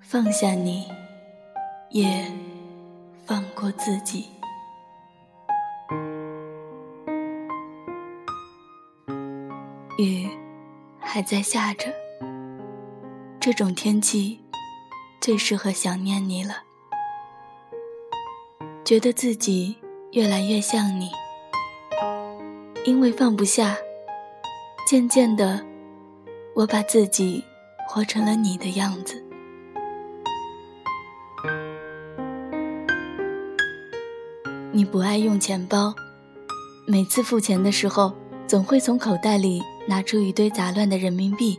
放下你，也放过自己。雨还在下着，这种天气最适合想念你了。觉得自己越来越像你，因为放不下，渐渐的，我把自己活成了你的样子。你不爱用钱包，每次付钱的时候，总会从口袋里拿出一堆杂乱的人民币。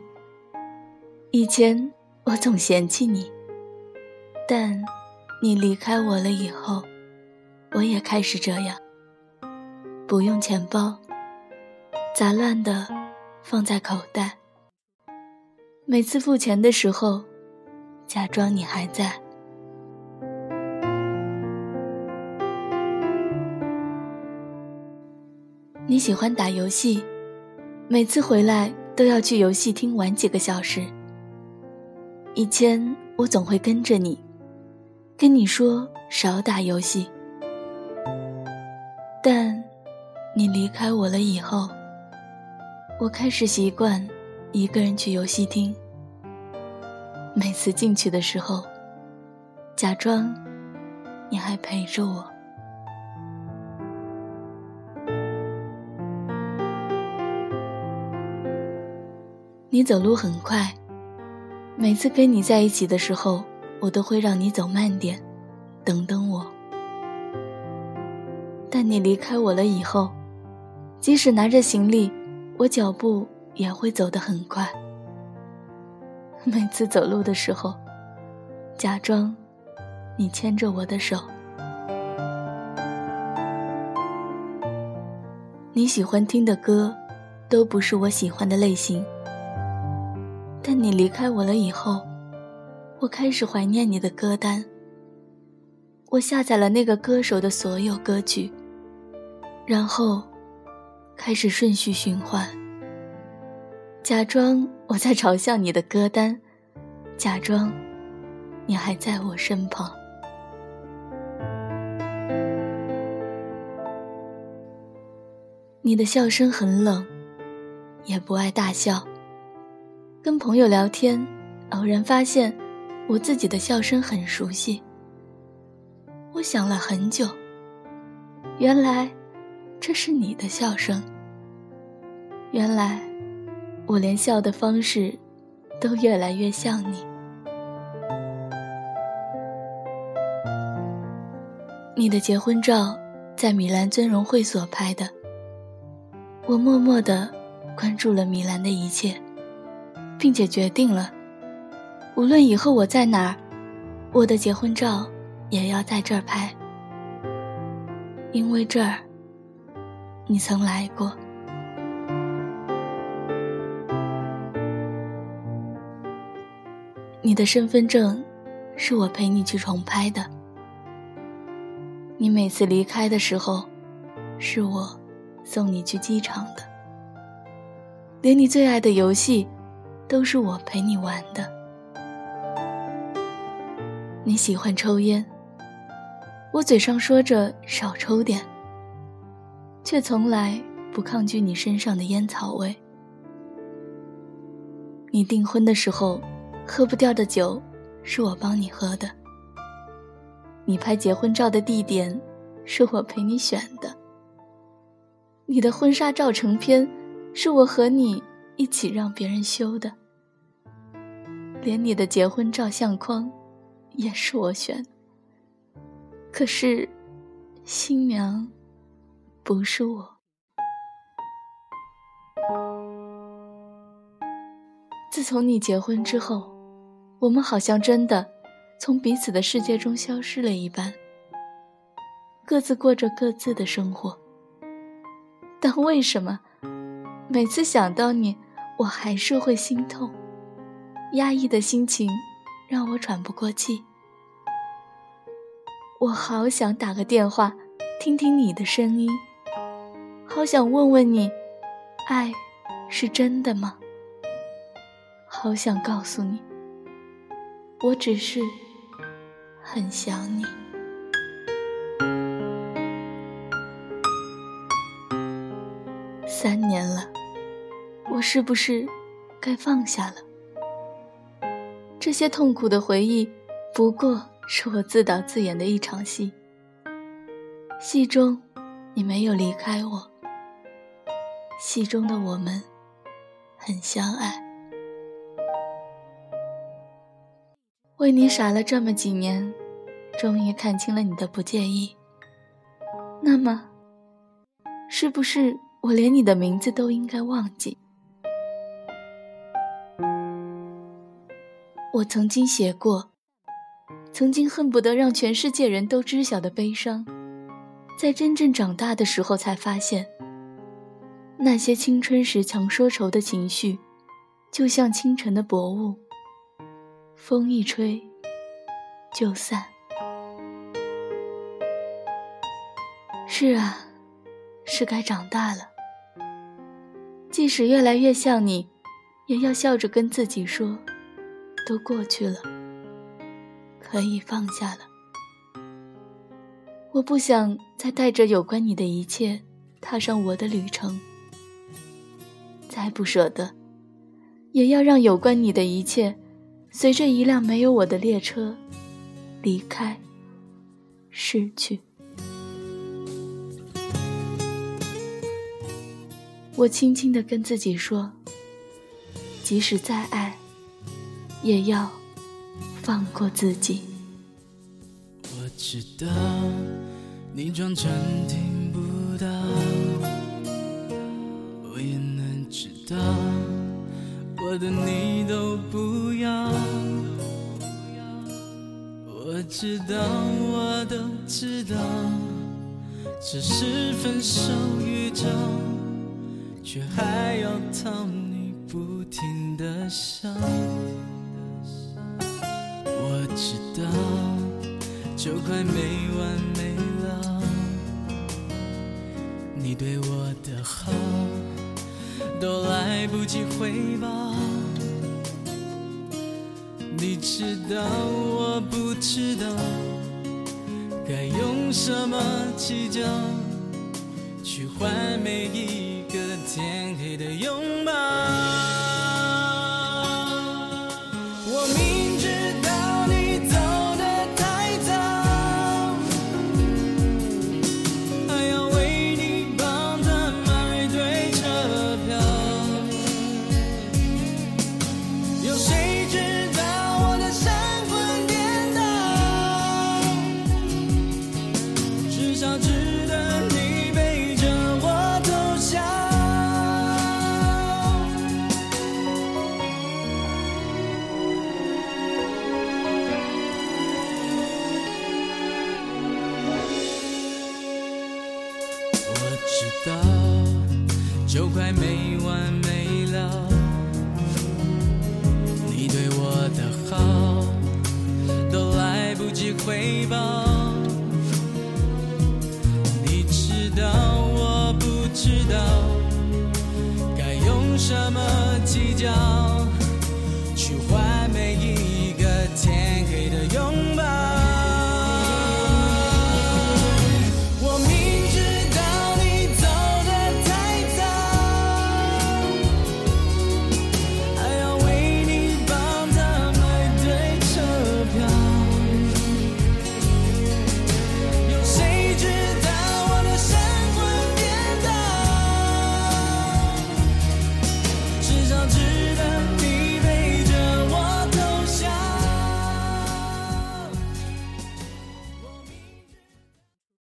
以前我总嫌弃你，但你离开我了以后，我也开始这样，不用钱包，杂乱的放在口袋。每次付钱的时候，假装你还在。你喜欢打游戏，每次回来都要去游戏厅玩几个小时。以前我总会跟着你，跟你说少打游戏，但你离开我了以后，我开始习惯一个人去游戏厅。每次进去的时候，假装你还陪着我。你走路很快，每次跟你在一起的时候，我都会让你走慢点，等等我。但你离开我了以后，即使拿着行李，我脚步也会走得很快。每次走路的时候，假装你牵着我的手。你喜欢听的歌，都不是我喜欢的类型。但你离开我了以后，我开始怀念你的歌单。我下载了那个歌手的所有歌曲，然后开始顺序循环，假装我在嘲笑你的歌单，假装你还在我身旁。你的笑声很冷，也不爱大笑。跟朋友聊天，偶然发现我自己的笑声很熟悉。我想了很久，原来这是你的笑声。原来我连笑的方式都越来越像你。你的结婚照在米兰尊荣会所拍的，我默默的关注了米兰的一切。并且决定了，无论以后我在哪儿，我的结婚照也要在这儿拍，因为这儿你曾来过。你的身份证是我陪你去重拍的，你每次离开的时候，是我送你去机场的，连你最爱的游戏。都是我陪你玩的。你喜欢抽烟，我嘴上说着少抽点，却从来不抗拒你身上的烟草味。你订婚的时候，喝不掉的酒，是我帮你喝的。你拍结婚照的地点，是我陪你选的。你的婚纱照成片，是我和你一起让别人修的。连你的结婚照相框，也是我选。可是，新娘不是我。自从你结婚之后，我们好像真的从彼此的世界中消失了一般，各自过着各自的生活。但为什么每次想到你，我还是会心痛？压抑的心情让我喘不过气，我好想打个电话，听听你的声音，好想问问你，爱是真的吗？好想告诉你，我只是很想你。三年了，我是不是该放下了？这些痛苦的回忆，不过是我自导自演的一场戏。戏中，你没有离开我。戏中的我们，很相爱。为你傻了这么几年，终于看清了你的不介意。那么，是不是我连你的名字都应该忘记？我曾经写过，曾经恨不得让全世界人都知晓的悲伤。在真正长大的时候，才发现，那些青春时强说愁的情绪，就像清晨的薄雾，风一吹就散。是啊，是该长大了。即使越来越像你，也要笑着跟自己说，都过去了，可以放下了。我不想再带着有关你的一切踏上我的旅程，再不舍得，也要让有关你的一切随着一辆没有我的列车离开，逝去。我轻轻地跟自己说，即使再爱，也要放过自己。我知道。你装成听不到，道，我的你都不要。我知道，我都知道，只是分手预兆，却还要讨你不停的笑。我知道，就快没完没了。你对我的好来不及回报，你知道我不知道该用什么计较去换每一个天黑的拥抱。回报。